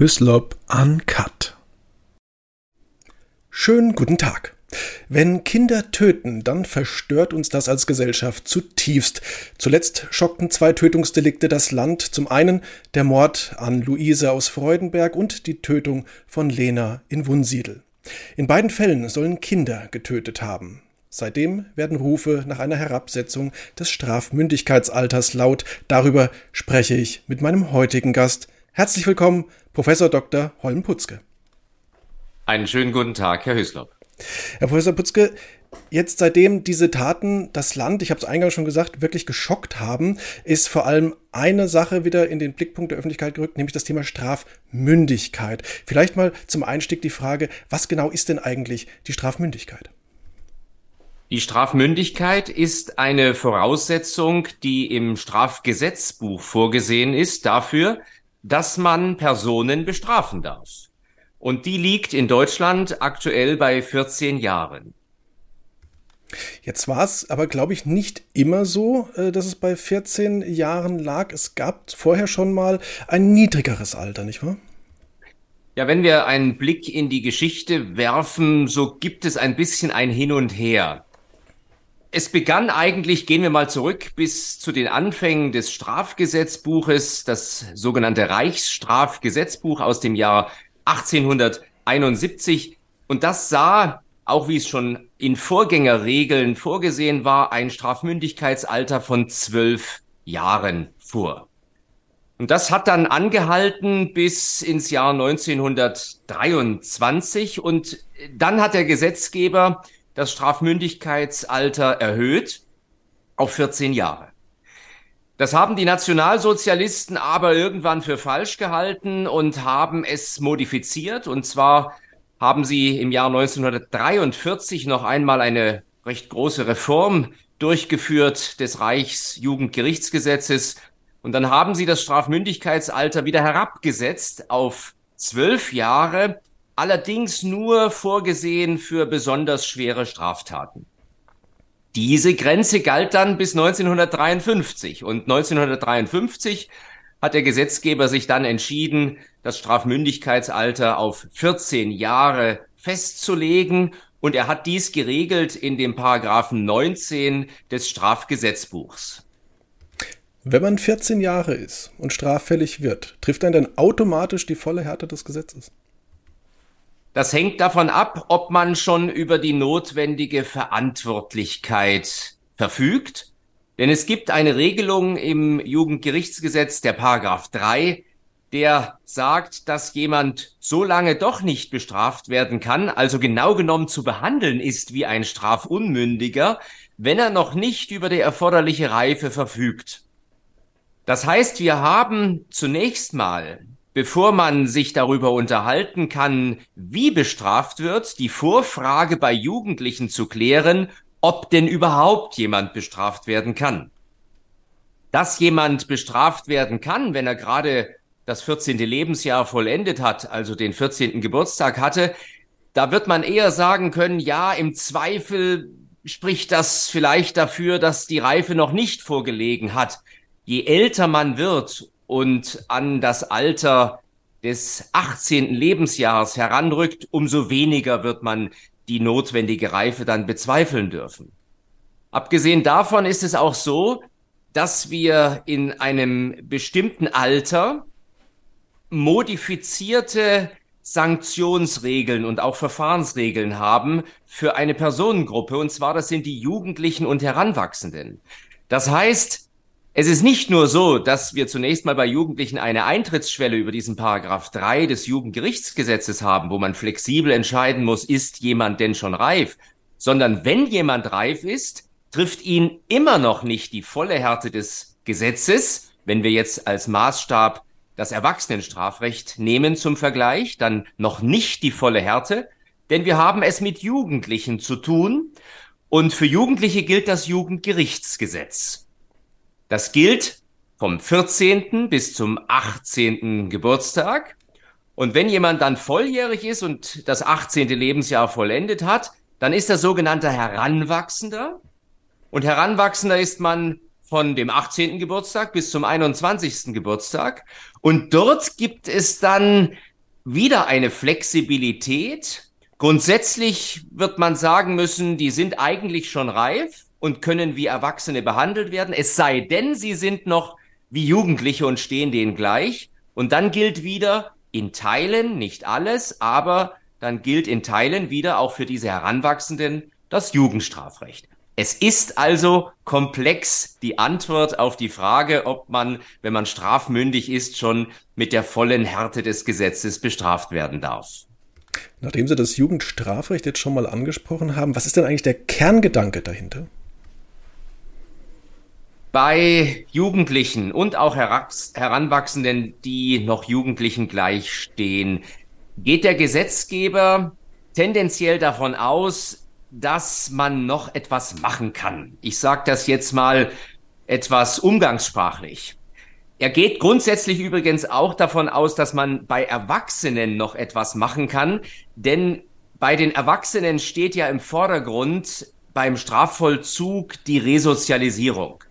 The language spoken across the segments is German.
Hyslop Uncut. Schönen guten Tag. Wenn Kinder töten, dann verstört uns das als Gesellschaft zutiefst. Zuletzt schockten zwei Tötungsdelikte das Land. Zum einen der Mord an Luise aus Freudenberg und die Tötung von Lena in Wunsiedel. In beiden Fällen sollen Kinder getötet haben. Seitdem werden Rufe nach einer Herabsetzung des Strafmündigkeitsalters laut. Darüber spreche ich mit meinem heutigen Gast. Herzlich willkommen, Professor Dr. Holm Putzke. Einen schönen guten Tag, Herr Hüslop. Herr Professor Putzke, jetzt seitdem diese Taten das Land, ich habe es eingangs schon gesagt, wirklich geschockt haben, ist vor allem eine Sache wieder in den Blickpunkt der Öffentlichkeit gerückt, nämlich das Thema Strafmündigkeit. Vielleicht mal zum Einstieg die Frage, was genau ist denn eigentlich die Strafmündigkeit? Die Strafmündigkeit ist eine Voraussetzung, die im Strafgesetzbuch vorgesehen ist dafür, dass man Personen bestrafen darf. Und die liegt in Deutschland aktuell bei 14 Jahren. Jetzt war es aber, glaube ich, nicht immer so, äh, dass es bei 14 Jahren lag. Es gab vorher schon mal ein niedrigeres Alter, nicht wahr? Ja, wenn wir einen Blick in die Geschichte werfen, so gibt es ein bisschen ein Hin und Her. Es begann eigentlich, gehen wir mal zurück bis zu den Anfängen des Strafgesetzbuches, das sogenannte Reichsstrafgesetzbuch aus dem Jahr 1871. Und das sah, auch wie es schon in Vorgängerregeln vorgesehen war, ein Strafmündigkeitsalter von zwölf Jahren vor. Und das hat dann angehalten bis ins Jahr 1923. Und dann hat der Gesetzgeber das Strafmündigkeitsalter erhöht auf 14 Jahre. Das haben die Nationalsozialisten aber irgendwann für falsch gehalten und haben es modifiziert. Und zwar haben sie im Jahr 1943 noch einmal eine recht große Reform durchgeführt des Reichsjugendgerichtsgesetzes. Und dann haben sie das Strafmündigkeitsalter wieder herabgesetzt auf zwölf Jahre allerdings nur vorgesehen für besonders schwere Straftaten. Diese Grenze galt dann bis 1953 und 1953 hat der Gesetzgeber sich dann entschieden, das Strafmündigkeitsalter auf 14 Jahre festzulegen und er hat dies geregelt in dem Paragraphen 19 des Strafgesetzbuchs. Wenn man 14 Jahre ist und straffällig wird, trifft einen dann automatisch die volle Härte des Gesetzes? Das hängt davon ab, ob man schon über die notwendige Verantwortlichkeit verfügt. Denn es gibt eine Regelung im Jugendgerichtsgesetz, der Paragraph 3, der sagt, dass jemand so lange doch nicht bestraft werden kann, also genau genommen zu behandeln ist wie ein Strafunmündiger, wenn er noch nicht über die erforderliche Reife verfügt. Das heißt, wir haben zunächst mal bevor man sich darüber unterhalten kann, wie bestraft wird, die Vorfrage bei Jugendlichen zu klären, ob denn überhaupt jemand bestraft werden kann. Dass jemand bestraft werden kann, wenn er gerade das 14. Lebensjahr vollendet hat, also den 14. Geburtstag hatte, da wird man eher sagen können, ja, im Zweifel spricht das vielleicht dafür, dass die Reife noch nicht vorgelegen hat. Je älter man wird, und an das Alter des 18. Lebensjahres heranrückt, umso weniger wird man die notwendige Reife dann bezweifeln dürfen. Abgesehen davon ist es auch so, dass wir in einem bestimmten Alter modifizierte Sanktionsregeln und auch Verfahrensregeln haben für eine Personengruppe, und zwar das sind die Jugendlichen und Heranwachsenden. Das heißt, es ist nicht nur so, dass wir zunächst mal bei Jugendlichen eine Eintrittsschwelle über diesen Paragraph 3 des Jugendgerichtsgesetzes haben, wo man flexibel entscheiden muss, ist jemand denn schon reif, sondern wenn jemand reif ist, trifft ihn immer noch nicht die volle Härte des Gesetzes, wenn wir jetzt als Maßstab das Erwachsenenstrafrecht nehmen zum Vergleich, dann noch nicht die volle Härte, denn wir haben es mit Jugendlichen zu tun. Und für Jugendliche gilt das Jugendgerichtsgesetz. Das gilt vom 14. bis zum 18. Geburtstag. Und wenn jemand dann volljährig ist und das 18. Lebensjahr vollendet hat, dann ist er sogenannter Heranwachsender. Und Heranwachsender ist man von dem 18. Geburtstag bis zum 21. Geburtstag. Und dort gibt es dann wieder eine Flexibilität. Grundsätzlich wird man sagen müssen, die sind eigentlich schon reif und können wie Erwachsene behandelt werden, es sei denn, sie sind noch wie Jugendliche und stehen denen gleich. Und dann gilt wieder in Teilen, nicht alles, aber dann gilt in Teilen wieder auch für diese Heranwachsenden das Jugendstrafrecht. Es ist also komplex die Antwort auf die Frage, ob man, wenn man strafmündig ist, schon mit der vollen Härte des Gesetzes bestraft werden darf. Nachdem Sie das Jugendstrafrecht jetzt schon mal angesprochen haben, was ist denn eigentlich der Kerngedanke dahinter? Bei Jugendlichen und auch Heranwachsenden, die noch Jugendlichen gleichstehen, geht der Gesetzgeber tendenziell davon aus, dass man noch etwas machen kann. Ich sage das jetzt mal etwas umgangssprachlich. Er geht grundsätzlich übrigens auch davon aus, dass man bei Erwachsenen noch etwas machen kann, denn bei den Erwachsenen steht ja im Vordergrund beim Strafvollzug die Resozialisierung.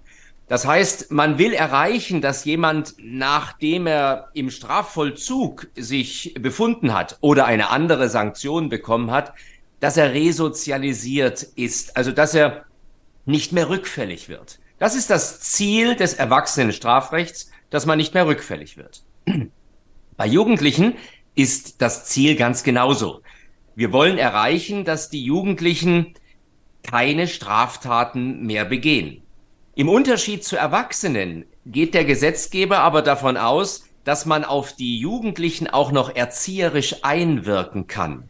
Das heißt, man will erreichen, dass jemand, nachdem er im Strafvollzug sich befunden hat oder eine andere Sanktion bekommen hat, dass er resozialisiert ist, also dass er nicht mehr rückfällig wird. Das ist das Ziel des Erwachsenenstrafrechts, dass man nicht mehr rückfällig wird. Bei Jugendlichen ist das Ziel ganz genauso. Wir wollen erreichen, dass die Jugendlichen keine Straftaten mehr begehen. Im Unterschied zu Erwachsenen geht der Gesetzgeber aber davon aus, dass man auf die Jugendlichen auch noch erzieherisch einwirken kann.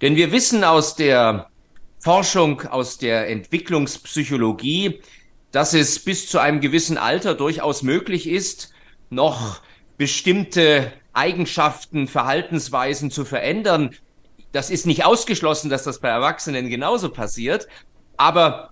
Denn wir wissen aus der Forschung, aus der Entwicklungspsychologie, dass es bis zu einem gewissen Alter durchaus möglich ist, noch bestimmte Eigenschaften, Verhaltensweisen zu verändern. Das ist nicht ausgeschlossen, dass das bei Erwachsenen genauso passiert. Aber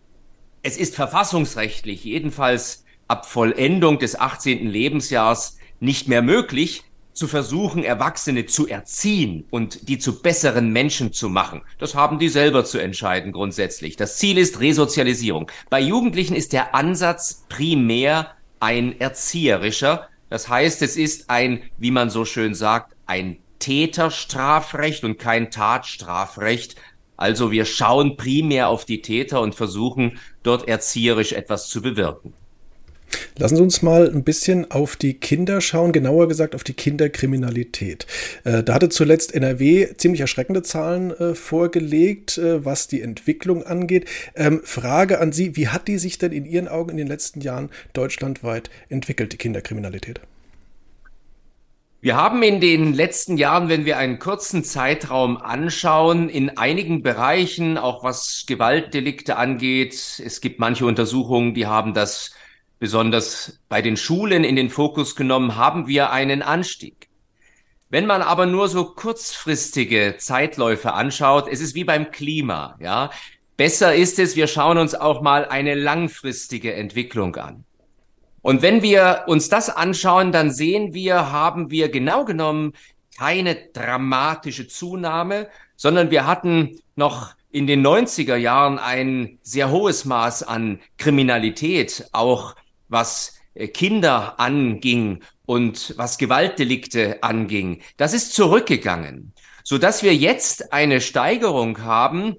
es ist verfassungsrechtlich jedenfalls ab Vollendung des 18. Lebensjahrs nicht mehr möglich, zu versuchen, Erwachsene zu erziehen und die zu besseren Menschen zu machen. Das haben die selber zu entscheiden grundsätzlich. Das Ziel ist Resozialisierung. Bei Jugendlichen ist der Ansatz primär ein erzieherischer. Das heißt, es ist ein, wie man so schön sagt, ein Täterstrafrecht und kein Tatstrafrecht. Also wir schauen primär auf die Täter und versuchen dort erzieherisch etwas zu bewirken. Lassen Sie uns mal ein bisschen auf die Kinder schauen, genauer gesagt auf die Kinderkriminalität. Äh, da hatte zuletzt NRW ziemlich erschreckende Zahlen äh, vorgelegt, äh, was die Entwicklung angeht. Ähm, Frage an Sie, wie hat die sich denn in Ihren Augen in den letzten Jahren deutschlandweit entwickelt, die Kinderkriminalität? Wir haben in den letzten Jahren, wenn wir einen kurzen Zeitraum anschauen, in einigen Bereichen, auch was Gewaltdelikte angeht, es gibt manche Untersuchungen, die haben das besonders bei den Schulen in den Fokus genommen, haben wir einen Anstieg. Wenn man aber nur so kurzfristige Zeitläufe anschaut, es ist wie beim Klima, ja. Besser ist es, wir schauen uns auch mal eine langfristige Entwicklung an. Und wenn wir uns das anschauen, dann sehen wir, haben wir genau genommen keine dramatische Zunahme, sondern wir hatten noch in den 90er Jahren ein sehr hohes Maß an Kriminalität, auch was äh, Kinder anging und was Gewaltdelikte anging. Das ist zurückgegangen, so dass wir jetzt eine Steigerung haben,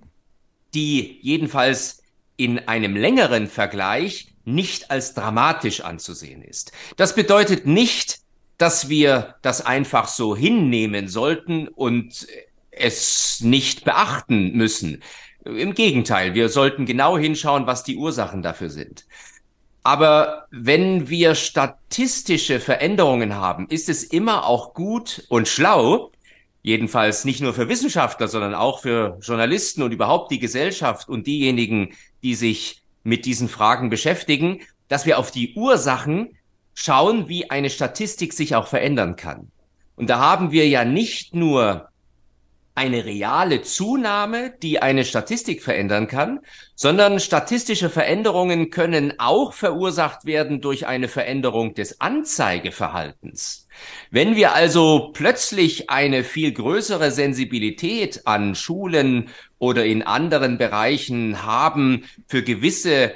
die jedenfalls in einem längeren Vergleich nicht als dramatisch anzusehen ist. Das bedeutet nicht, dass wir das einfach so hinnehmen sollten und es nicht beachten müssen. Im Gegenteil, wir sollten genau hinschauen, was die Ursachen dafür sind. Aber wenn wir statistische Veränderungen haben, ist es immer auch gut und schlau, jedenfalls nicht nur für Wissenschaftler, sondern auch für Journalisten und überhaupt die Gesellschaft und diejenigen, die sich mit diesen Fragen beschäftigen, dass wir auf die Ursachen schauen, wie eine Statistik sich auch verändern kann. Und da haben wir ja nicht nur eine reale Zunahme, die eine Statistik verändern kann, sondern statistische Veränderungen können auch verursacht werden durch eine Veränderung des Anzeigeverhaltens. Wenn wir also plötzlich eine viel größere Sensibilität an Schulen oder in anderen Bereichen haben für gewisse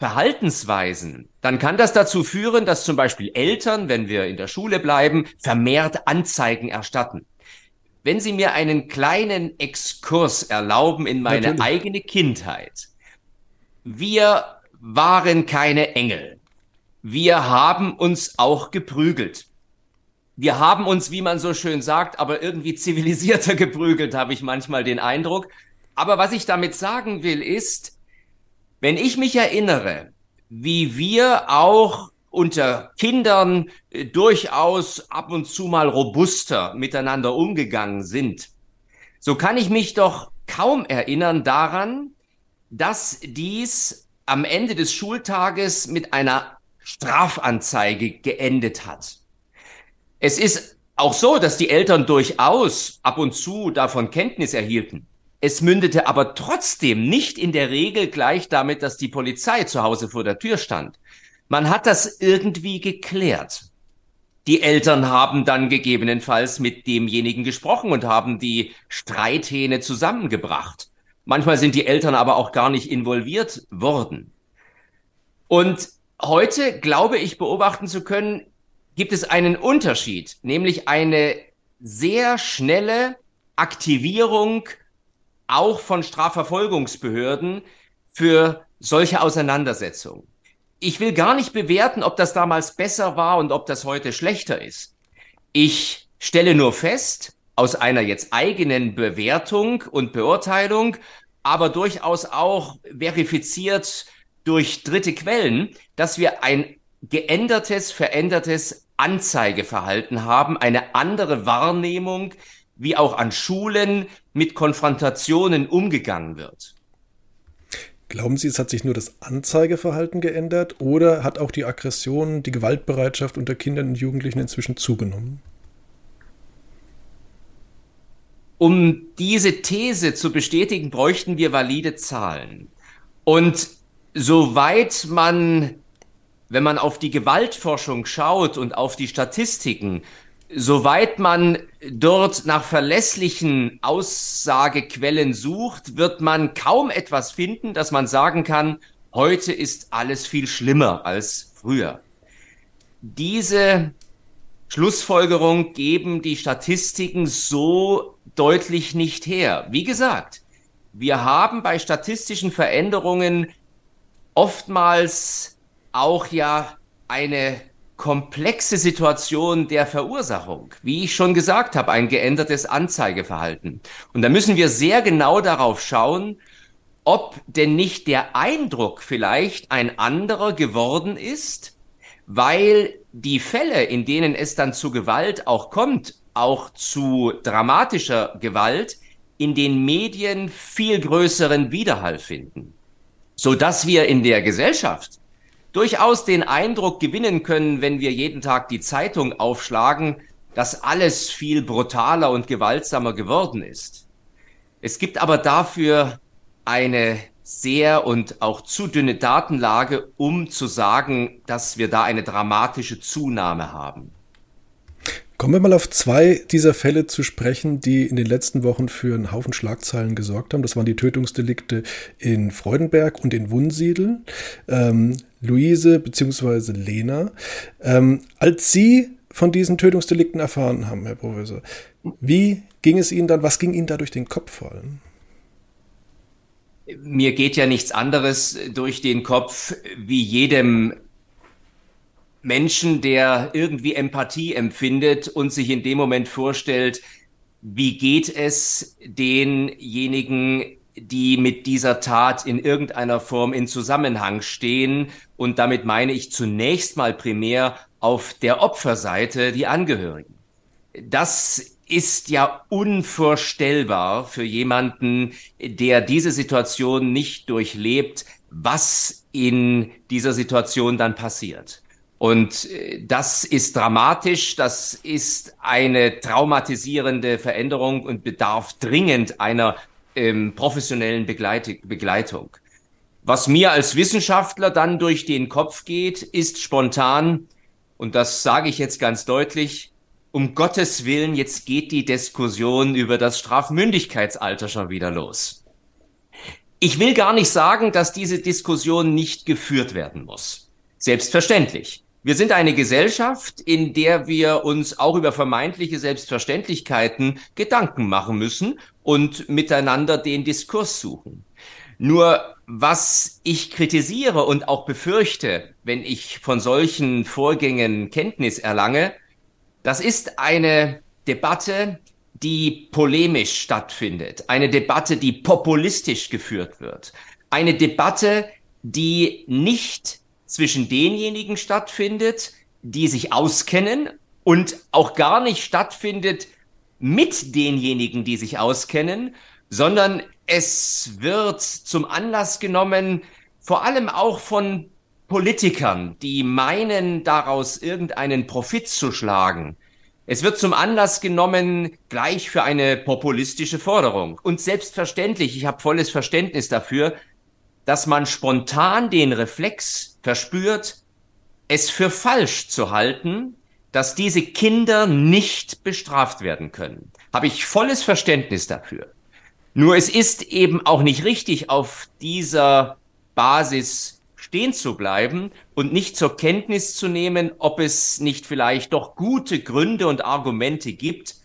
Verhaltensweisen, dann kann das dazu führen, dass zum Beispiel Eltern, wenn wir in der Schule bleiben, vermehrt Anzeigen erstatten. Wenn Sie mir einen kleinen Exkurs erlauben in meine Natürlich. eigene Kindheit. Wir waren keine Engel. Wir haben uns auch geprügelt. Wir haben uns, wie man so schön sagt, aber irgendwie zivilisierter geprügelt, habe ich manchmal den Eindruck. Aber was ich damit sagen will, ist, wenn ich mich erinnere, wie wir auch unter Kindern äh, durchaus ab und zu mal robuster miteinander umgegangen sind, so kann ich mich doch kaum erinnern daran, dass dies am Ende des Schultages mit einer Strafanzeige geendet hat. Es ist auch so, dass die Eltern durchaus ab und zu davon Kenntnis erhielten. Es mündete aber trotzdem nicht in der Regel gleich damit, dass die Polizei zu Hause vor der Tür stand. Man hat das irgendwie geklärt. Die Eltern haben dann gegebenenfalls mit demjenigen gesprochen und haben die Streithähne zusammengebracht. Manchmal sind die Eltern aber auch gar nicht involviert worden. Und heute glaube ich beobachten zu können, gibt es einen Unterschied, nämlich eine sehr schnelle Aktivierung auch von Strafverfolgungsbehörden für solche Auseinandersetzungen. Ich will gar nicht bewerten, ob das damals besser war und ob das heute schlechter ist. Ich stelle nur fest, aus einer jetzt eigenen Bewertung und Beurteilung, aber durchaus auch verifiziert durch dritte Quellen, dass wir ein geändertes, verändertes Anzeigeverhalten haben, eine andere Wahrnehmung wie auch an Schulen mit Konfrontationen umgegangen wird. Glauben Sie, es hat sich nur das Anzeigeverhalten geändert oder hat auch die Aggression, die Gewaltbereitschaft unter Kindern und Jugendlichen inzwischen zugenommen? Um diese These zu bestätigen, bräuchten wir valide Zahlen. Und soweit man, wenn man auf die Gewaltforschung schaut und auf die Statistiken, Soweit man dort nach verlässlichen Aussagequellen sucht, wird man kaum etwas finden, dass man sagen kann, heute ist alles viel schlimmer als früher. Diese Schlussfolgerung geben die Statistiken so deutlich nicht her. Wie gesagt, wir haben bei statistischen Veränderungen oftmals auch ja eine komplexe Situation der Verursachung. Wie ich schon gesagt habe, ein geändertes Anzeigeverhalten. Und da müssen wir sehr genau darauf schauen, ob denn nicht der Eindruck vielleicht ein anderer geworden ist, weil die Fälle, in denen es dann zu Gewalt auch kommt, auch zu dramatischer Gewalt, in den Medien viel größeren Widerhall finden, so dass wir in der Gesellschaft durchaus den Eindruck gewinnen können, wenn wir jeden Tag die Zeitung aufschlagen, dass alles viel brutaler und gewaltsamer geworden ist. Es gibt aber dafür eine sehr und auch zu dünne Datenlage, um zu sagen, dass wir da eine dramatische Zunahme haben. Kommen wir mal auf zwei dieser Fälle zu sprechen, die in den letzten Wochen für einen Haufen Schlagzeilen gesorgt haben. Das waren die Tötungsdelikte in Freudenberg und in Wunsiedel. Ähm, Luise bzw. Lena. Ähm, als Sie von diesen Tötungsdelikten erfahren haben, Herr Professor, wie ging es Ihnen dann, was ging Ihnen da durch den Kopf vor allem? Mir geht ja nichts anderes durch den Kopf wie jedem Menschen, der irgendwie Empathie empfindet und sich in dem Moment vorstellt, wie geht es denjenigen, die mit dieser Tat in irgendeiner Form in Zusammenhang stehen. Und damit meine ich zunächst mal primär auf der Opferseite die Angehörigen. Das ist ja unvorstellbar für jemanden, der diese Situation nicht durchlebt, was in dieser Situation dann passiert. Und äh, das ist dramatisch, das ist eine traumatisierende Veränderung und bedarf dringend einer ähm, professionellen Begleit Begleitung. Was mir als Wissenschaftler dann durch den Kopf geht, ist spontan, und das sage ich jetzt ganz deutlich, um Gottes Willen, jetzt geht die Diskussion über das Strafmündigkeitsalter schon wieder los. Ich will gar nicht sagen, dass diese Diskussion nicht geführt werden muss. Selbstverständlich. Wir sind eine Gesellschaft, in der wir uns auch über vermeintliche Selbstverständlichkeiten Gedanken machen müssen und miteinander den Diskurs suchen. Nur was ich kritisiere und auch befürchte, wenn ich von solchen Vorgängen Kenntnis erlange, das ist eine Debatte, die polemisch stattfindet, eine Debatte, die populistisch geführt wird, eine Debatte, die nicht zwischen denjenigen stattfindet, die sich auskennen und auch gar nicht stattfindet mit denjenigen, die sich auskennen, sondern es wird zum Anlass genommen, vor allem auch von Politikern, die meinen, daraus irgendeinen Profit zu schlagen. Es wird zum Anlass genommen, gleich für eine populistische Forderung. Und selbstverständlich, ich habe volles Verständnis dafür, dass man spontan den Reflex verspürt, es für falsch zu halten, dass diese Kinder nicht bestraft werden können. Habe ich volles Verständnis dafür. Nur es ist eben auch nicht richtig, auf dieser Basis stehen zu bleiben und nicht zur Kenntnis zu nehmen, ob es nicht vielleicht doch gute Gründe und Argumente gibt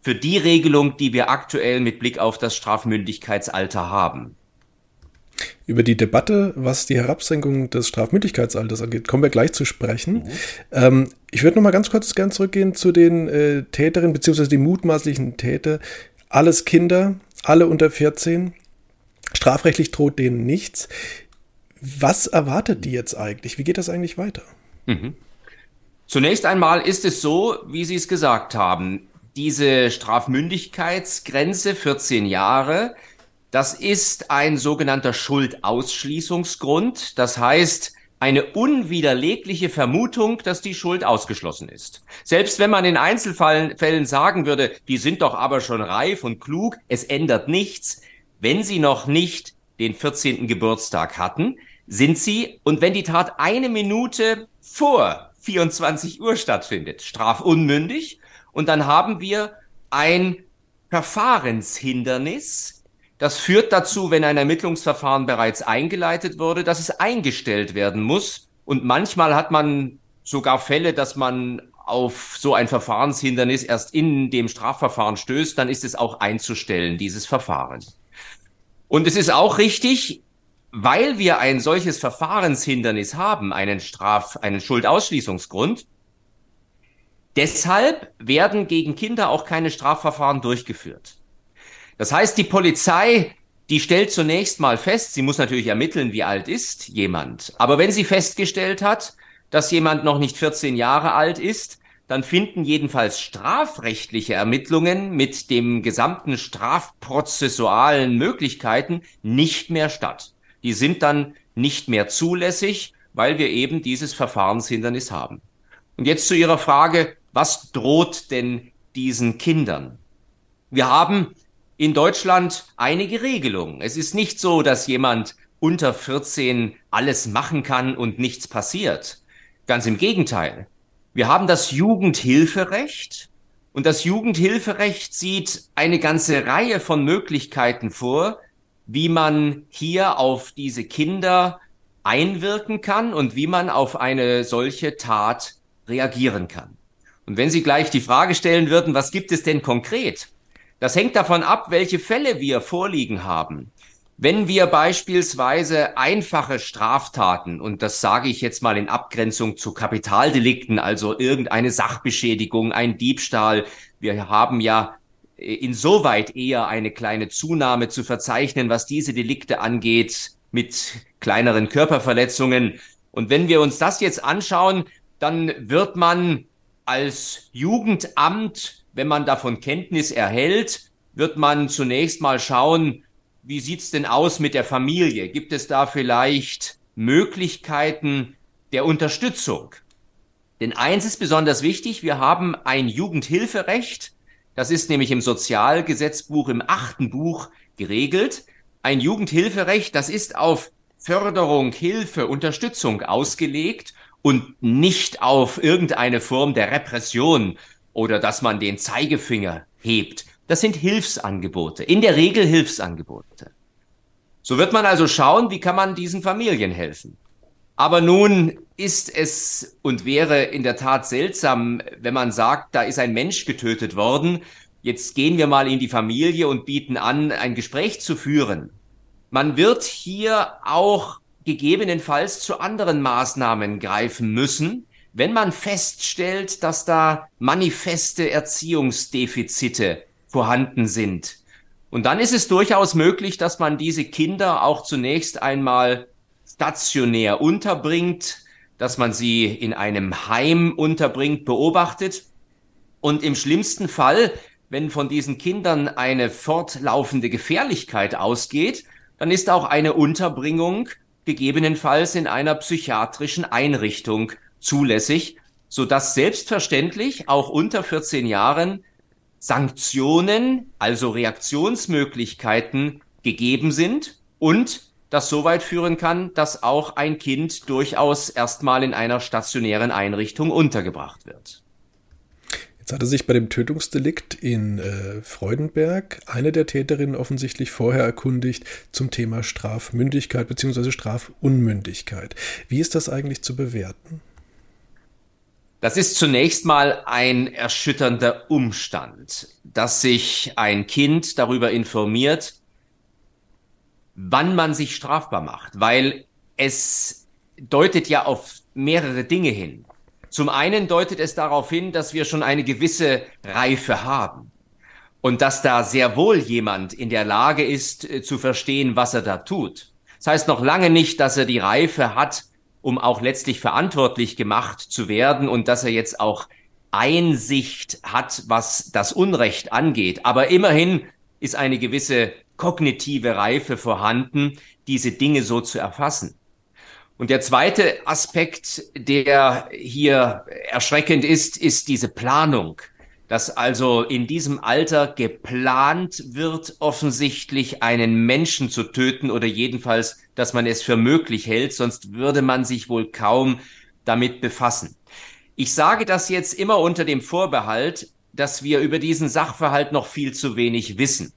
für die Regelung, die wir aktuell mit Blick auf das Strafmündigkeitsalter haben. Über die Debatte, was die Herabsenkung des Strafmündigkeitsalters angeht, kommen wir gleich zu sprechen. Mhm. Ähm, ich würde noch mal ganz kurz gern zurückgehen zu den äh, Täterinnen bzw. die mutmaßlichen Täter. Alles Kinder, alle unter 14. Strafrechtlich droht denen nichts. Was erwartet die jetzt eigentlich? Wie geht das eigentlich weiter? Mhm. Zunächst einmal ist es so, wie Sie es gesagt haben. Diese Strafmündigkeitsgrenze 14 Jahre das ist ein sogenannter Schuldausschließungsgrund. Das heißt, eine unwiderlegliche Vermutung, dass die Schuld ausgeschlossen ist. Selbst wenn man in Einzelfällen sagen würde, die sind doch aber schon reif und klug, es ändert nichts, wenn sie noch nicht den 14. Geburtstag hatten, sind sie, und wenn die Tat eine Minute vor 24 Uhr stattfindet, strafunmündig, und dann haben wir ein Verfahrenshindernis, das führt dazu, wenn ein Ermittlungsverfahren bereits eingeleitet wurde, dass es eingestellt werden muss. Und manchmal hat man sogar Fälle, dass man auf so ein Verfahrenshindernis erst in dem Strafverfahren stößt, dann ist es auch einzustellen, dieses Verfahren. Und es ist auch richtig, weil wir ein solches Verfahrenshindernis haben, einen Straf, einen Schuldausschließungsgrund, deshalb werden gegen Kinder auch keine Strafverfahren durchgeführt. Das heißt, die Polizei, die stellt zunächst mal fest, sie muss natürlich ermitteln, wie alt ist jemand. Aber wenn sie festgestellt hat, dass jemand noch nicht 14 Jahre alt ist, dann finden jedenfalls strafrechtliche Ermittlungen mit dem gesamten strafprozessualen Möglichkeiten nicht mehr statt. Die sind dann nicht mehr zulässig, weil wir eben dieses Verfahrenshindernis haben. Und jetzt zu Ihrer Frage, was droht denn diesen Kindern? Wir haben in Deutschland einige Regelungen. Es ist nicht so, dass jemand unter 14 alles machen kann und nichts passiert. Ganz im Gegenteil. Wir haben das Jugendhilferecht und das Jugendhilferecht sieht eine ganze Reihe von Möglichkeiten vor, wie man hier auf diese Kinder einwirken kann und wie man auf eine solche Tat reagieren kann. Und wenn Sie gleich die Frage stellen würden, was gibt es denn konkret? Das hängt davon ab, welche Fälle wir vorliegen haben. Wenn wir beispielsweise einfache Straftaten, und das sage ich jetzt mal in Abgrenzung zu Kapitaldelikten, also irgendeine Sachbeschädigung, ein Diebstahl, wir haben ja insoweit eher eine kleine Zunahme zu verzeichnen, was diese Delikte angeht, mit kleineren Körperverletzungen. Und wenn wir uns das jetzt anschauen, dann wird man als Jugendamt wenn man davon Kenntnis erhält, wird man zunächst mal schauen, wie sieht's denn aus mit der Familie? Gibt es da vielleicht Möglichkeiten der Unterstützung? Denn eins ist besonders wichtig, wir haben ein Jugendhilferecht, das ist nämlich im Sozialgesetzbuch im achten Buch geregelt. Ein Jugendhilferecht, das ist auf Förderung, Hilfe, Unterstützung ausgelegt und nicht auf irgendeine Form der Repression oder dass man den Zeigefinger hebt. Das sind Hilfsangebote, in der Regel Hilfsangebote. So wird man also schauen, wie kann man diesen Familien helfen. Aber nun ist es und wäre in der Tat seltsam, wenn man sagt, da ist ein Mensch getötet worden. Jetzt gehen wir mal in die Familie und bieten an, ein Gespräch zu führen. Man wird hier auch gegebenenfalls zu anderen Maßnahmen greifen müssen, wenn man feststellt, dass da manifeste Erziehungsdefizite vorhanden sind. Und dann ist es durchaus möglich, dass man diese Kinder auch zunächst einmal stationär unterbringt, dass man sie in einem Heim unterbringt, beobachtet und im schlimmsten Fall, wenn von diesen Kindern eine fortlaufende Gefährlichkeit ausgeht, dann ist auch eine Unterbringung gegebenenfalls in einer psychiatrischen Einrichtung zulässig, so dass selbstverständlich auch unter 14 Jahren Sanktionen, also Reaktionsmöglichkeiten gegeben sind und das so weit führen kann, dass auch ein Kind durchaus erstmal in einer stationären Einrichtung untergebracht wird. Jetzt hatte sich bei dem Tötungsdelikt in äh, Freudenberg eine der Täterinnen offensichtlich vorher erkundigt zum Thema Strafmündigkeit bzw. Strafunmündigkeit. Wie ist das eigentlich zu bewerten? Das ist zunächst mal ein erschütternder Umstand, dass sich ein Kind darüber informiert, wann man sich strafbar macht, weil es deutet ja auf mehrere Dinge hin. Zum einen deutet es darauf hin, dass wir schon eine gewisse Reife haben und dass da sehr wohl jemand in der Lage ist äh, zu verstehen, was er da tut. Das heißt noch lange nicht, dass er die Reife hat, um auch letztlich verantwortlich gemacht zu werden und dass er jetzt auch Einsicht hat, was das Unrecht angeht. Aber immerhin ist eine gewisse kognitive Reife vorhanden, diese Dinge so zu erfassen. Und der zweite Aspekt, der hier erschreckend ist, ist diese Planung. Dass also in diesem Alter geplant wird, offensichtlich einen Menschen zu töten oder jedenfalls, dass man es für möglich hält, sonst würde man sich wohl kaum damit befassen. Ich sage das jetzt immer unter dem Vorbehalt, dass wir über diesen Sachverhalt noch viel zu wenig wissen.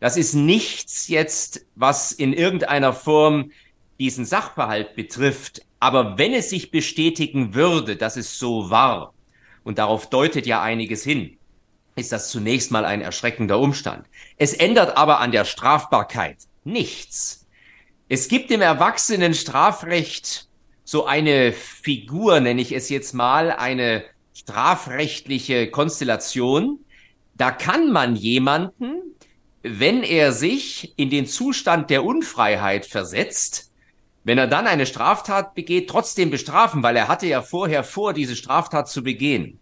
Das ist nichts jetzt, was in irgendeiner Form diesen Sachverhalt betrifft, aber wenn es sich bestätigen würde, dass es so war, und darauf deutet ja einiges hin, ist das zunächst mal ein erschreckender Umstand. Es ändert aber an der Strafbarkeit nichts. Es gibt im Erwachsenenstrafrecht so eine Figur, nenne ich es jetzt mal, eine strafrechtliche Konstellation. Da kann man jemanden, wenn er sich in den Zustand der Unfreiheit versetzt, wenn er dann eine Straftat begeht, trotzdem bestrafen, weil er hatte ja vorher vor, diese Straftat zu begehen.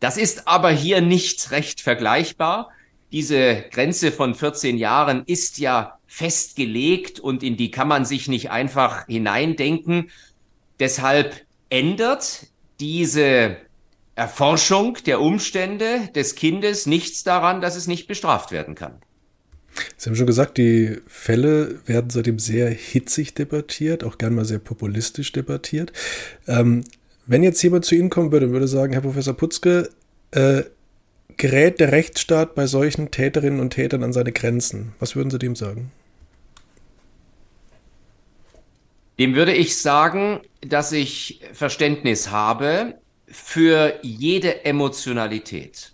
Das ist aber hier nicht recht vergleichbar. Diese Grenze von 14 Jahren ist ja festgelegt und in die kann man sich nicht einfach hineindenken. Deshalb ändert diese Erforschung der Umstände des Kindes nichts daran, dass es nicht bestraft werden kann. Sie haben schon gesagt, die Fälle werden seitdem sehr hitzig debattiert, auch gern mal sehr populistisch debattiert. Ähm, wenn jetzt jemand zu Ihnen kommen würde und würde sagen, Herr Professor Putzke, äh, gerät der Rechtsstaat bei solchen Täterinnen und Tätern an seine Grenzen, was würden Sie dem sagen? Dem würde ich sagen, dass ich Verständnis habe für jede Emotionalität.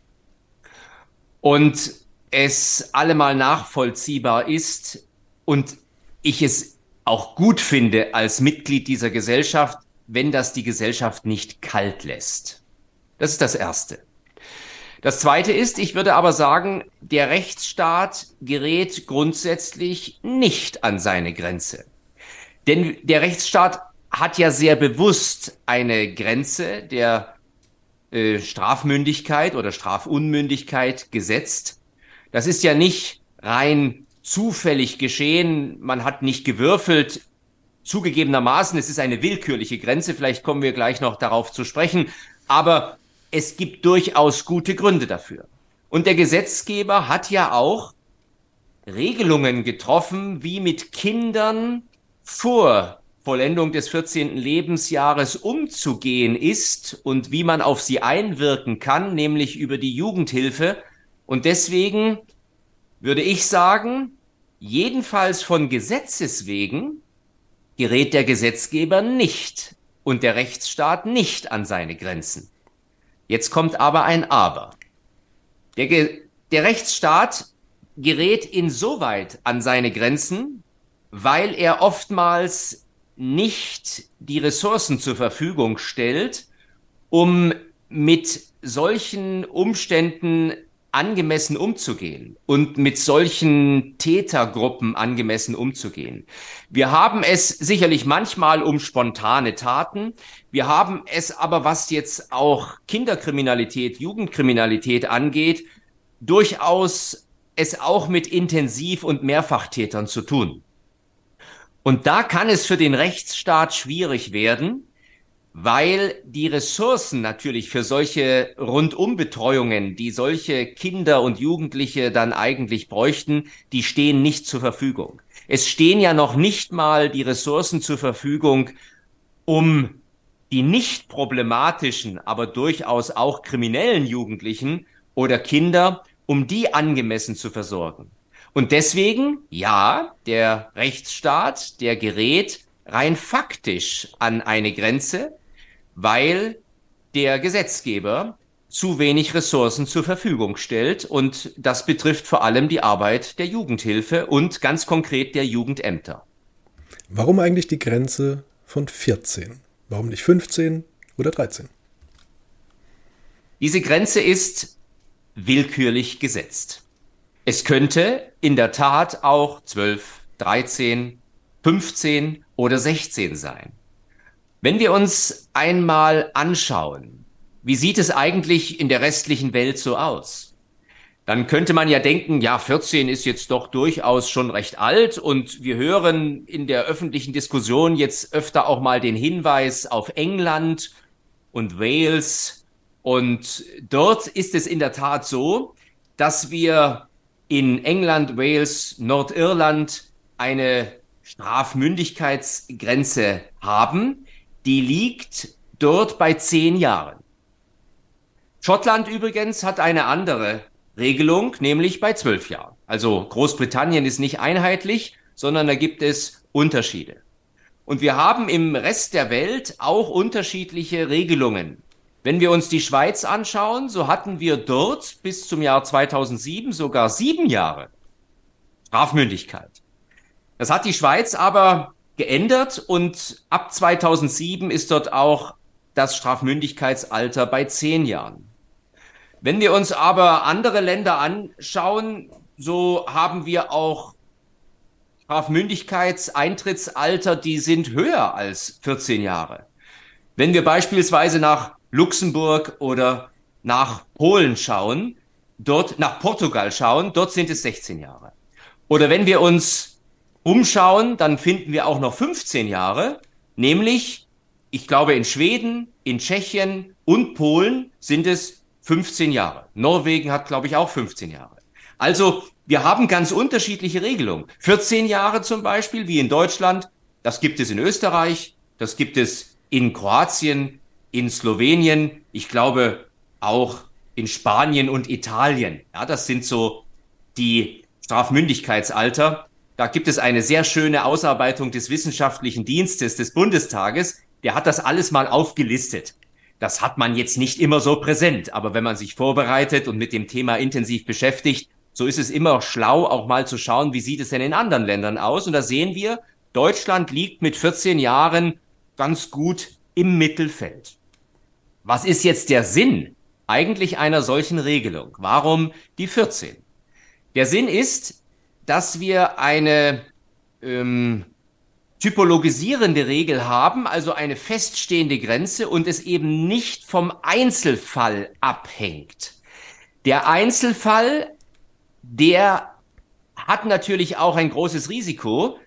Und es allemal nachvollziehbar ist und ich es auch gut finde als Mitglied dieser Gesellschaft, wenn das die Gesellschaft nicht kalt lässt. Das ist das Erste. Das Zweite ist, ich würde aber sagen, der Rechtsstaat gerät grundsätzlich nicht an seine Grenze. Denn der Rechtsstaat hat ja sehr bewusst eine Grenze der äh, Strafmündigkeit oder Strafunmündigkeit gesetzt. Das ist ja nicht rein zufällig geschehen. Man hat nicht gewürfelt. Zugegebenermaßen, es ist eine willkürliche Grenze. Vielleicht kommen wir gleich noch darauf zu sprechen. Aber es gibt durchaus gute Gründe dafür. Und der Gesetzgeber hat ja auch Regelungen getroffen, wie mit Kindern vor Vollendung des 14. Lebensjahres umzugehen ist und wie man auf sie einwirken kann, nämlich über die Jugendhilfe und deswegen würde ich sagen, Jedenfalls von Gesetzes wegen gerät der Gesetzgeber nicht und der Rechtsstaat nicht an seine Grenzen. Jetzt kommt aber ein Aber. Der, Ge der Rechtsstaat gerät insoweit an seine Grenzen, weil er oftmals nicht die Ressourcen zur Verfügung stellt, um mit solchen Umständen angemessen umzugehen und mit solchen Tätergruppen angemessen umzugehen. Wir haben es sicherlich manchmal um spontane Taten. Wir haben es aber, was jetzt auch Kinderkriminalität, Jugendkriminalität angeht, durchaus es auch mit Intensiv- und Mehrfachtätern zu tun. Und da kann es für den Rechtsstaat schwierig werden, weil die Ressourcen natürlich für solche Rundumbetreuungen, die solche Kinder und Jugendliche dann eigentlich bräuchten, die stehen nicht zur Verfügung. Es stehen ja noch nicht mal die Ressourcen zur Verfügung, um die nicht problematischen, aber durchaus auch kriminellen Jugendlichen oder Kinder, um die angemessen zu versorgen. Und deswegen, ja, der Rechtsstaat, der gerät rein faktisch an eine Grenze, weil der Gesetzgeber zu wenig Ressourcen zur Verfügung stellt. Und das betrifft vor allem die Arbeit der Jugendhilfe und ganz konkret der Jugendämter. Warum eigentlich die Grenze von 14? Warum nicht 15 oder 13? Diese Grenze ist willkürlich gesetzt. Es könnte in der Tat auch 12, 13, 15 oder 16 sein. Wenn wir uns einmal anschauen, wie sieht es eigentlich in der restlichen Welt so aus? Dann könnte man ja denken, ja, 14 ist jetzt doch durchaus schon recht alt und wir hören in der öffentlichen Diskussion jetzt öfter auch mal den Hinweis auf England und Wales. Und dort ist es in der Tat so, dass wir in England, Wales, Nordirland eine Strafmündigkeitsgrenze haben, die liegt dort bei zehn Jahren. Schottland übrigens hat eine andere Regelung, nämlich bei zwölf Jahren. Also Großbritannien ist nicht einheitlich, sondern da gibt es Unterschiede. Und wir haben im Rest der Welt auch unterschiedliche Regelungen. Wenn wir uns die Schweiz anschauen, so hatten wir dort bis zum Jahr 2007 sogar sieben Jahre Strafmündigkeit. Das hat die Schweiz aber geändert und ab 2007 ist dort auch das Strafmündigkeitsalter bei zehn Jahren. Wenn wir uns aber andere Länder anschauen, so haben wir auch Strafmündigkeitseintrittsalter, die sind höher als 14 Jahre. Wenn wir beispielsweise nach Luxemburg oder nach Polen schauen, dort nach Portugal schauen, dort sind es 16 Jahre. Oder wenn wir uns umschauen, dann finden wir auch noch 15 Jahre, nämlich, ich glaube, in Schweden, in Tschechien und Polen sind es 15 Jahre. Norwegen hat, glaube ich, auch 15 Jahre. Also, wir haben ganz unterschiedliche Regelungen. 14 Jahre zum Beispiel, wie in Deutschland, das gibt es in Österreich, das gibt es in Kroatien, in Slowenien, ich glaube auch in Spanien und Italien. Ja, das sind so die Strafmündigkeitsalter. Da gibt es eine sehr schöne Ausarbeitung des wissenschaftlichen Dienstes des Bundestages. Der hat das alles mal aufgelistet. Das hat man jetzt nicht immer so präsent, aber wenn man sich vorbereitet und mit dem Thema intensiv beschäftigt, so ist es immer schlau, auch mal zu schauen, wie sieht es denn in anderen Ländern aus. Und da sehen wir, Deutschland liegt mit 14 Jahren ganz gut im Mittelfeld. Was ist jetzt der Sinn eigentlich einer solchen Regelung? Warum die 14? Der Sinn ist, dass wir eine ähm, typologisierende Regel haben, also eine feststehende Grenze und es eben nicht vom Einzelfall abhängt. Der Einzelfall, der hat natürlich auch ein großes Risiko,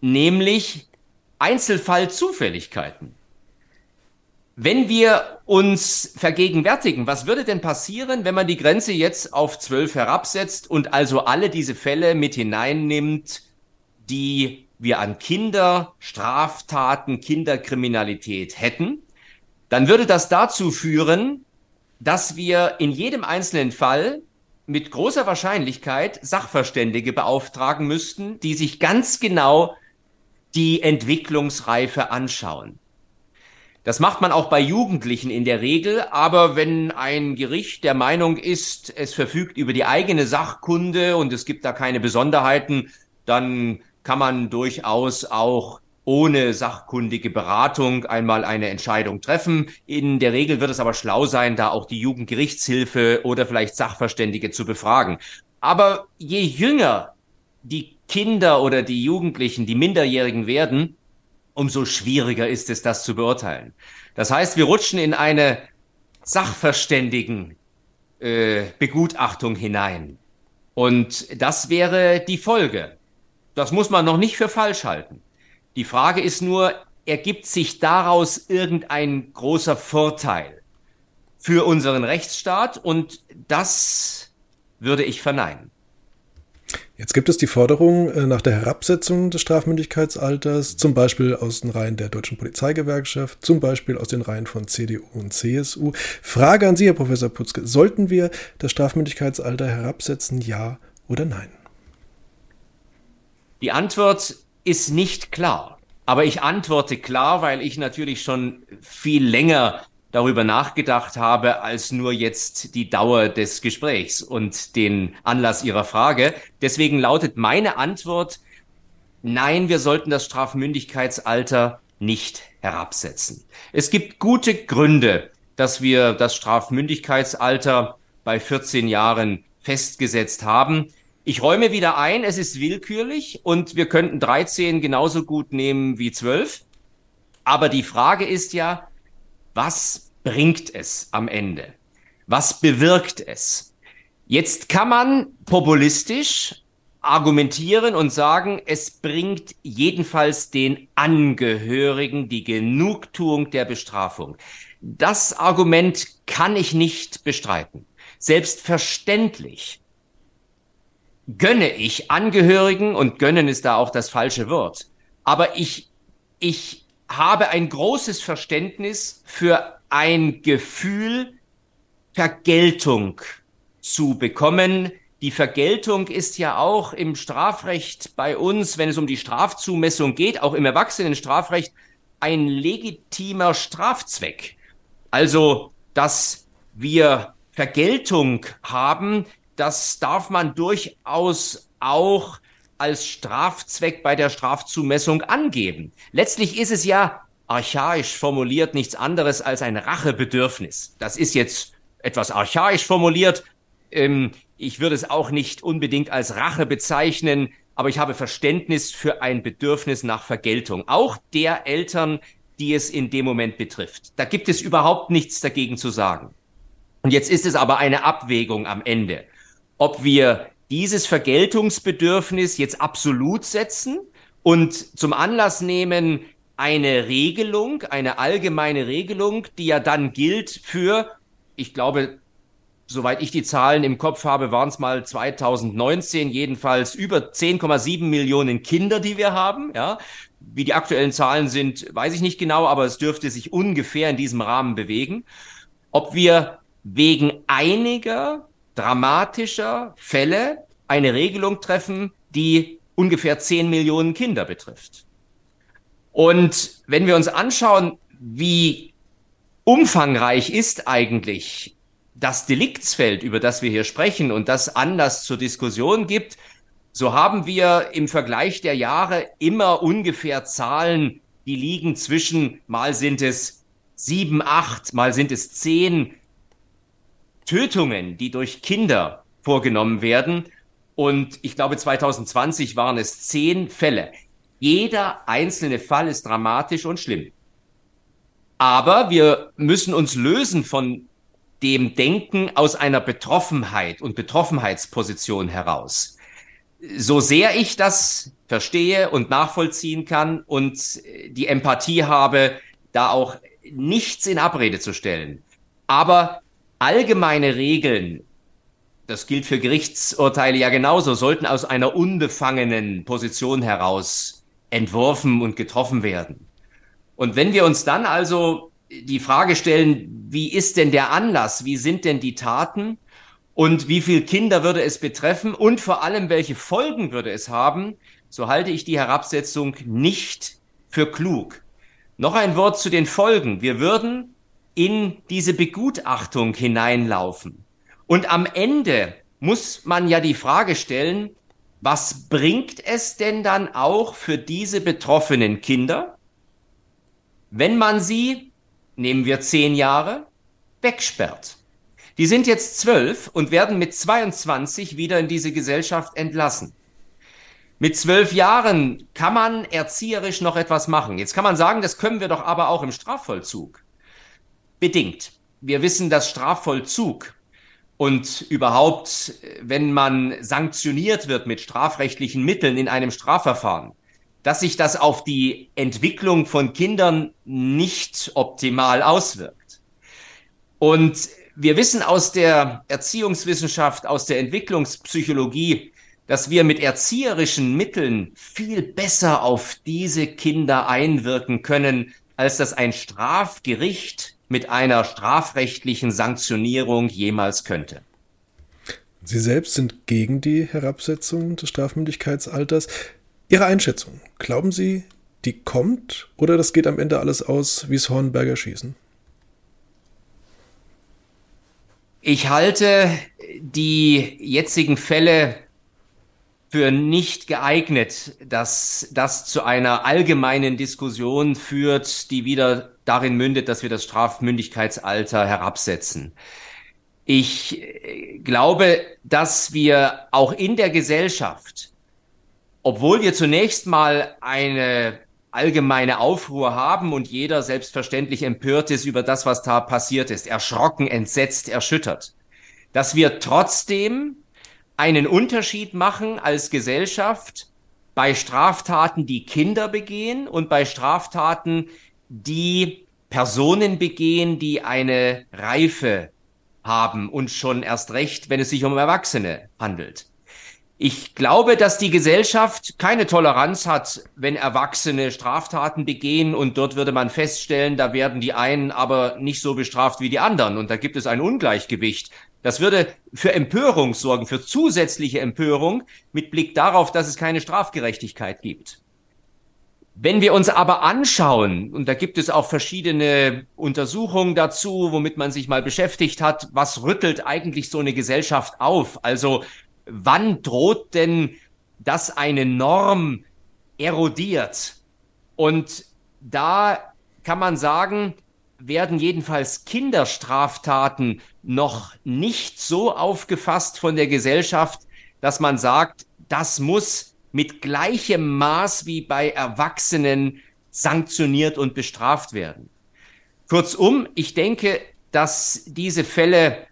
nämlich Einzelfallzufälligkeiten. Wenn wir uns vergegenwärtigen, was würde denn passieren, wenn man die Grenze jetzt auf zwölf herabsetzt und also alle diese Fälle mit hineinnimmt, die wir an Kinder, Straftaten, Kinderkriminalität hätten, dann würde das dazu führen, dass wir in jedem einzelnen Fall mit großer Wahrscheinlichkeit Sachverständige beauftragen müssten, die sich ganz genau die Entwicklungsreife anschauen. Das macht man auch bei Jugendlichen in der Regel, aber wenn ein Gericht der Meinung ist, es verfügt über die eigene Sachkunde und es gibt da keine Besonderheiten, dann kann man durchaus auch ohne sachkundige Beratung einmal eine Entscheidung treffen. In der Regel wird es aber schlau sein, da auch die Jugendgerichtshilfe oder vielleicht Sachverständige zu befragen. Aber je jünger die Kinder oder die Jugendlichen, die Minderjährigen werden, umso schwieriger ist es, das zu beurteilen. Das heißt, wir rutschen in eine Sachverständigen äh, Begutachtung hinein. Und das wäre die Folge. Das muss man noch nicht für falsch halten. Die Frage ist nur, ergibt sich daraus irgendein großer Vorteil für unseren Rechtsstaat? Und das würde ich verneinen. Jetzt gibt es die Forderung äh, nach der Herabsetzung des Strafmündigkeitsalters, zum Beispiel aus den Reihen der Deutschen Polizeigewerkschaft, zum Beispiel aus den Reihen von CDU und CSU. Frage an Sie, Herr Professor Putzke, sollten wir das Strafmündigkeitsalter herabsetzen, ja oder nein? Die Antwort ist nicht klar. Aber ich antworte klar, weil ich natürlich schon viel länger darüber nachgedacht habe, als nur jetzt die Dauer des Gesprächs und den Anlass Ihrer Frage. Deswegen lautet meine Antwort, nein, wir sollten das Strafmündigkeitsalter nicht herabsetzen. Es gibt gute Gründe, dass wir das Strafmündigkeitsalter bei 14 Jahren festgesetzt haben. Ich räume wieder ein, es ist willkürlich und wir könnten 13 genauso gut nehmen wie 12. Aber die Frage ist ja, was bringt es am Ende? Was bewirkt es? Jetzt kann man populistisch argumentieren und sagen, es bringt jedenfalls den Angehörigen die Genugtuung der Bestrafung. Das Argument kann ich nicht bestreiten. Selbstverständlich gönne ich Angehörigen und gönnen ist da auch das falsche Wort. Aber ich, ich habe ein großes Verständnis für ein Gefühl, Vergeltung zu bekommen. Die Vergeltung ist ja auch im Strafrecht bei uns, wenn es um die Strafzumessung geht, auch im Erwachsenenstrafrecht, ein legitimer Strafzweck. Also, dass wir Vergeltung haben, das darf man durchaus auch als Strafzweck bei der Strafzumessung angeben. Letztlich ist es ja archaisch formuliert nichts anderes als ein Rachebedürfnis. Das ist jetzt etwas archaisch formuliert. Ähm, ich würde es auch nicht unbedingt als Rache bezeichnen, aber ich habe Verständnis für ein Bedürfnis nach Vergeltung. Auch der Eltern, die es in dem Moment betrifft. Da gibt es überhaupt nichts dagegen zu sagen. Und jetzt ist es aber eine Abwägung am Ende ob wir dieses Vergeltungsbedürfnis jetzt absolut setzen und zum Anlass nehmen, eine Regelung, eine allgemeine Regelung, die ja dann gilt für, ich glaube, soweit ich die Zahlen im Kopf habe, waren es mal 2019 jedenfalls über 10,7 Millionen Kinder, die wir haben. Ja, wie die aktuellen Zahlen sind, weiß ich nicht genau, aber es dürfte sich ungefähr in diesem Rahmen bewegen. Ob wir wegen einiger dramatischer Fälle eine Regelung treffen, die ungefähr 10 Millionen Kinder betrifft. Und wenn wir uns anschauen, wie umfangreich ist eigentlich das Deliktsfeld, über das wir hier sprechen und das Anlass zur Diskussion gibt, so haben wir im Vergleich der Jahre immer ungefähr Zahlen, die liegen zwischen, mal sind es sieben, acht, mal sind es zehn Tötungen, die durch Kinder vorgenommen werden. Und ich glaube, 2020 waren es zehn Fälle. Jeder einzelne Fall ist dramatisch und schlimm. Aber wir müssen uns lösen von dem Denken aus einer Betroffenheit und Betroffenheitsposition heraus. So sehr ich das verstehe und nachvollziehen kann und die Empathie habe, da auch nichts in Abrede zu stellen. Aber allgemeine Regeln, das gilt für Gerichtsurteile ja genauso, sollten aus einer unbefangenen Position heraus entworfen und getroffen werden. Und wenn wir uns dann also die Frage stellen, wie ist denn der Anlass, wie sind denn die Taten? und wie viele Kinder würde es betreffen und vor allem, welche Folgen würde es haben, so halte ich die Herabsetzung nicht für klug. Noch ein Wort zu den Folgen. Wir würden in diese Begutachtung hineinlaufen. Und am Ende muss man ja die Frage stellen, was bringt es denn dann auch für diese betroffenen Kinder, wenn man sie, nehmen wir zehn Jahre, wegsperrt? Die sind jetzt zwölf und werden mit 22 wieder in diese Gesellschaft entlassen. Mit zwölf Jahren kann man erzieherisch noch etwas machen. Jetzt kann man sagen, das können wir doch aber auch im Strafvollzug. Bedingt. Wir wissen, dass Strafvollzug und überhaupt, wenn man sanktioniert wird mit strafrechtlichen Mitteln in einem Strafverfahren, dass sich das auf die Entwicklung von Kindern nicht optimal auswirkt. Und wir wissen aus der Erziehungswissenschaft, aus der Entwicklungspsychologie, dass wir mit erzieherischen Mitteln viel besser auf diese Kinder einwirken können, als das ein Strafgericht mit einer strafrechtlichen Sanktionierung jemals könnte. Sie selbst sind gegen die Herabsetzung des Strafmündigkeitsalters. Ihre Einschätzung, glauben Sie, die kommt oder das geht am Ende alles aus wie das Hornberger Schießen? Ich halte die jetzigen Fälle für nicht geeignet, dass das zu einer allgemeinen Diskussion führt, die wieder darin mündet, dass wir das Strafmündigkeitsalter herabsetzen. Ich glaube, dass wir auch in der Gesellschaft, obwohl wir zunächst mal eine allgemeine Aufruhr haben und jeder selbstverständlich empört ist über das, was da passiert ist, erschrocken, entsetzt, erschüttert, dass wir trotzdem einen Unterschied machen als Gesellschaft bei Straftaten, die Kinder begehen und bei Straftaten, die Personen begehen, die eine Reife haben und schon erst recht, wenn es sich um Erwachsene handelt. Ich glaube, dass die Gesellschaft keine Toleranz hat, wenn Erwachsene Straftaten begehen und dort würde man feststellen, da werden die einen aber nicht so bestraft wie die anderen und da gibt es ein Ungleichgewicht. Das würde für Empörung sorgen, für zusätzliche Empörung mit Blick darauf, dass es keine Strafgerechtigkeit gibt. Wenn wir uns aber anschauen, und da gibt es auch verschiedene Untersuchungen dazu, womit man sich mal beschäftigt hat, was rüttelt eigentlich so eine Gesellschaft auf? Also wann droht denn, dass eine Norm erodiert? Und da kann man sagen, werden jedenfalls Kinderstraftaten noch nicht so aufgefasst von der Gesellschaft, dass man sagt, das muss mit gleichem Maß wie bei Erwachsenen sanktioniert und bestraft werden. Kurzum, ich denke, dass diese Fälle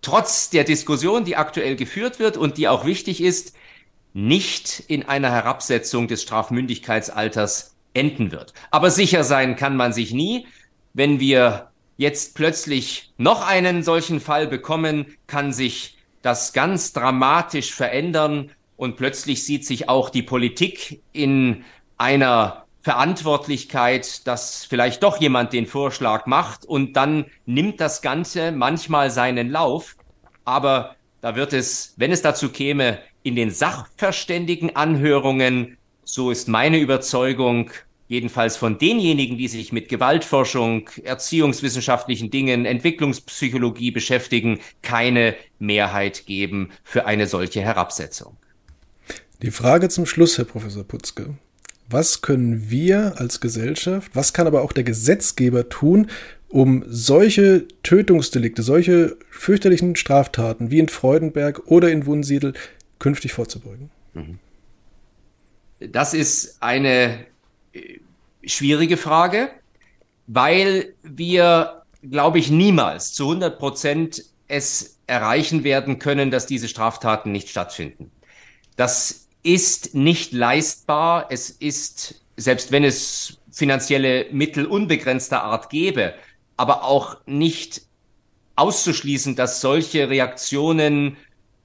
trotz der Diskussion, die aktuell geführt wird und die auch wichtig ist, nicht in einer Herabsetzung des Strafmündigkeitsalters enden wird. Aber sicher sein kann man sich nie. Wenn wir jetzt plötzlich noch einen solchen Fall bekommen, kann sich das ganz dramatisch verändern und plötzlich sieht sich auch die Politik in einer Verantwortlichkeit, dass vielleicht doch jemand den Vorschlag macht und dann nimmt das Ganze manchmal seinen Lauf. Aber da wird es, wenn es dazu käme, in den Sachverständigenanhörungen, so ist meine Überzeugung, jedenfalls von denjenigen, die sich mit Gewaltforschung, erziehungswissenschaftlichen Dingen, Entwicklungspsychologie beschäftigen, keine Mehrheit geben für eine solche Herabsetzung. Die Frage zum Schluss, Herr Professor Putzke was können wir als Gesellschaft, was kann aber auch der Gesetzgeber tun, um solche Tötungsdelikte, solche fürchterlichen Straftaten wie in Freudenberg oder in Wunsiedel künftig vorzubeugen? Das ist eine äh, schwierige Frage, weil wir, glaube ich, niemals zu 100 Prozent es erreichen werden können, dass diese Straftaten nicht stattfinden. Das ist nicht leistbar. Es ist, selbst wenn es finanzielle Mittel unbegrenzter Art gäbe, aber auch nicht auszuschließen, dass solche Reaktionen,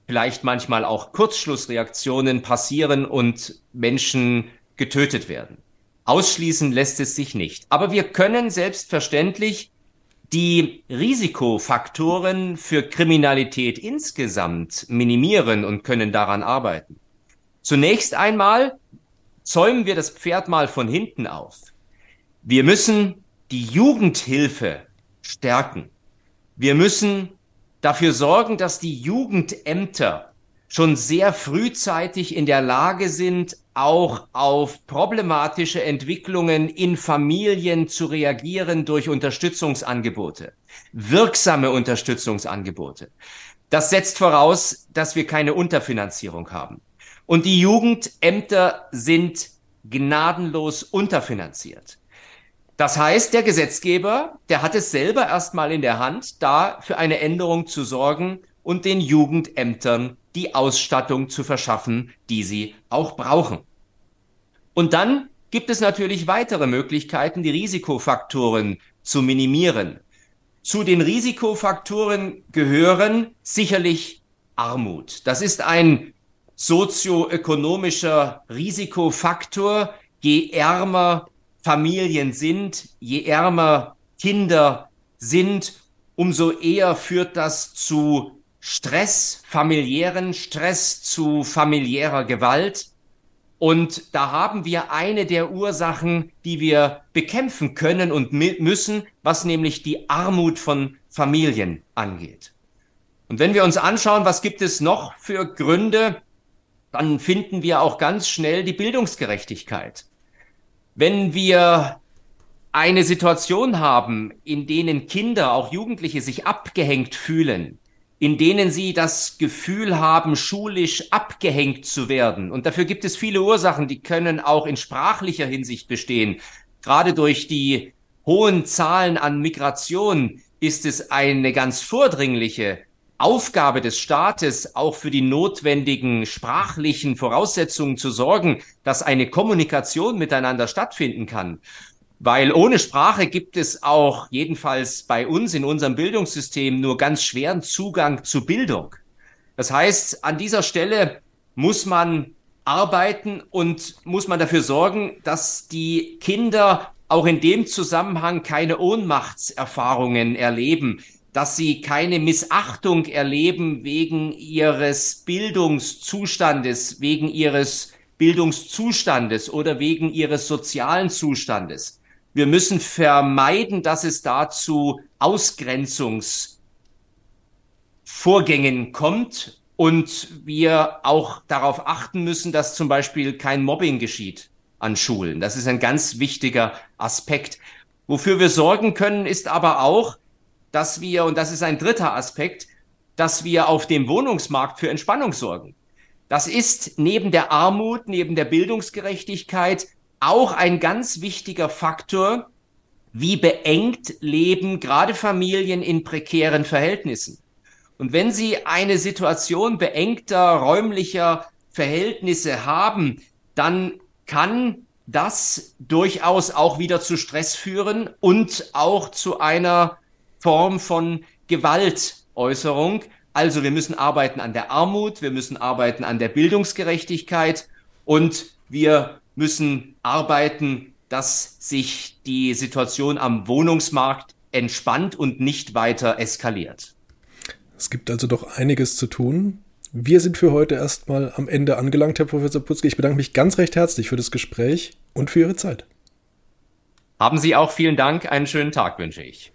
vielleicht manchmal auch Kurzschlussreaktionen passieren und Menschen getötet werden. Ausschließen lässt es sich nicht. Aber wir können selbstverständlich die Risikofaktoren für Kriminalität insgesamt minimieren und können daran arbeiten. Zunächst einmal zäumen wir das Pferd mal von hinten auf. Wir müssen die Jugendhilfe stärken. Wir müssen dafür sorgen, dass die Jugendämter schon sehr frühzeitig in der Lage sind, auch auf problematische Entwicklungen in Familien zu reagieren durch Unterstützungsangebote, wirksame Unterstützungsangebote. Das setzt voraus, dass wir keine Unterfinanzierung haben. Und die Jugendämter sind gnadenlos unterfinanziert. Das heißt, der Gesetzgeber, der hat es selber erstmal in der Hand, da für eine Änderung zu sorgen und den Jugendämtern die Ausstattung zu verschaffen, die sie auch brauchen. Und dann gibt es natürlich weitere Möglichkeiten, die Risikofaktoren zu minimieren. Zu den Risikofaktoren gehören sicherlich Armut. Das ist ein sozioökonomischer Risikofaktor. Je ärmer Familien sind, je ärmer Kinder sind, umso eher führt das zu Stress, familiären Stress, zu familiärer Gewalt. Und da haben wir eine der Ursachen, die wir bekämpfen können und müssen, was nämlich die Armut von Familien angeht. Und wenn wir uns anschauen, was gibt es noch für Gründe, dann finden wir auch ganz schnell die Bildungsgerechtigkeit. Wenn wir eine Situation haben, in denen Kinder, auch Jugendliche sich abgehängt fühlen, in denen sie das Gefühl haben, schulisch abgehängt zu werden. Und dafür gibt es viele Ursachen, die können auch in sprachlicher Hinsicht bestehen. Gerade durch die hohen Zahlen an Migration ist es eine ganz vordringliche Aufgabe des Staates, auch für die notwendigen sprachlichen Voraussetzungen zu sorgen, dass eine Kommunikation miteinander stattfinden kann. Weil ohne Sprache gibt es auch, jedenfalls bei uns in unserem Bildungssystem, nur ganz schweren Zugang zu Bildung. Das heißt, an dieser Stelle muss man arbeiten und muss man dafür sorgen, dass die Kinder auch in dem Zusammenhang keine Ohnmachtserfahrungen erleben, dass sie keine Missachtung erleben wegen ihres Bildungszustandes, wegen ihres Bildungszustandes oder wegen ihres sozialen Zustandes. Wir müssen vermeiden, dass es dazu Ausgrenzungsvorgängen kommt und wir auch darauf achten müssen, dass zum Beispiel kein Mobbing geschieht an Schulen. Das ist ein ganz wichtiger Aspekt. Wofür wir sorgen können, ist aber auch, dass wir, und das ist ein dritter Aspekt, dass wir auf dem Wohnungsmarkt für Entspannung sorgen. Das ist neben der Armut, neben der Bildungsgerechtigkeit auch ein ganz wichtiger Faktor, wie beengt leben gerade Familien in prekären Verhältnissen. Und wenn Sie eine Situation beengter räumlicher Verhältnisse haben, dann kann das durchaus auch wieder zu Stress führen und auch zu einer Form von Gewaltäußerung. Also wir müssen arbeiten an der Armut, wir müssen arbeiten an der Bildungsgerechtigkeit und wir müssen arbeiten, dass sich die Situation am Wohnungsmarkt entspannt und nicht weiter eskaliert. Es gibt also doch einiges zu tun. Wir sind für heute erstmal am Ende angelangt, Herr Professor Putzke. Ich bedanke mich ganz recht herzlich für das Gespräch und für Ihre Zeit. Haben Sie auch vielen Dank. Einen schönen Tag wünsche ich.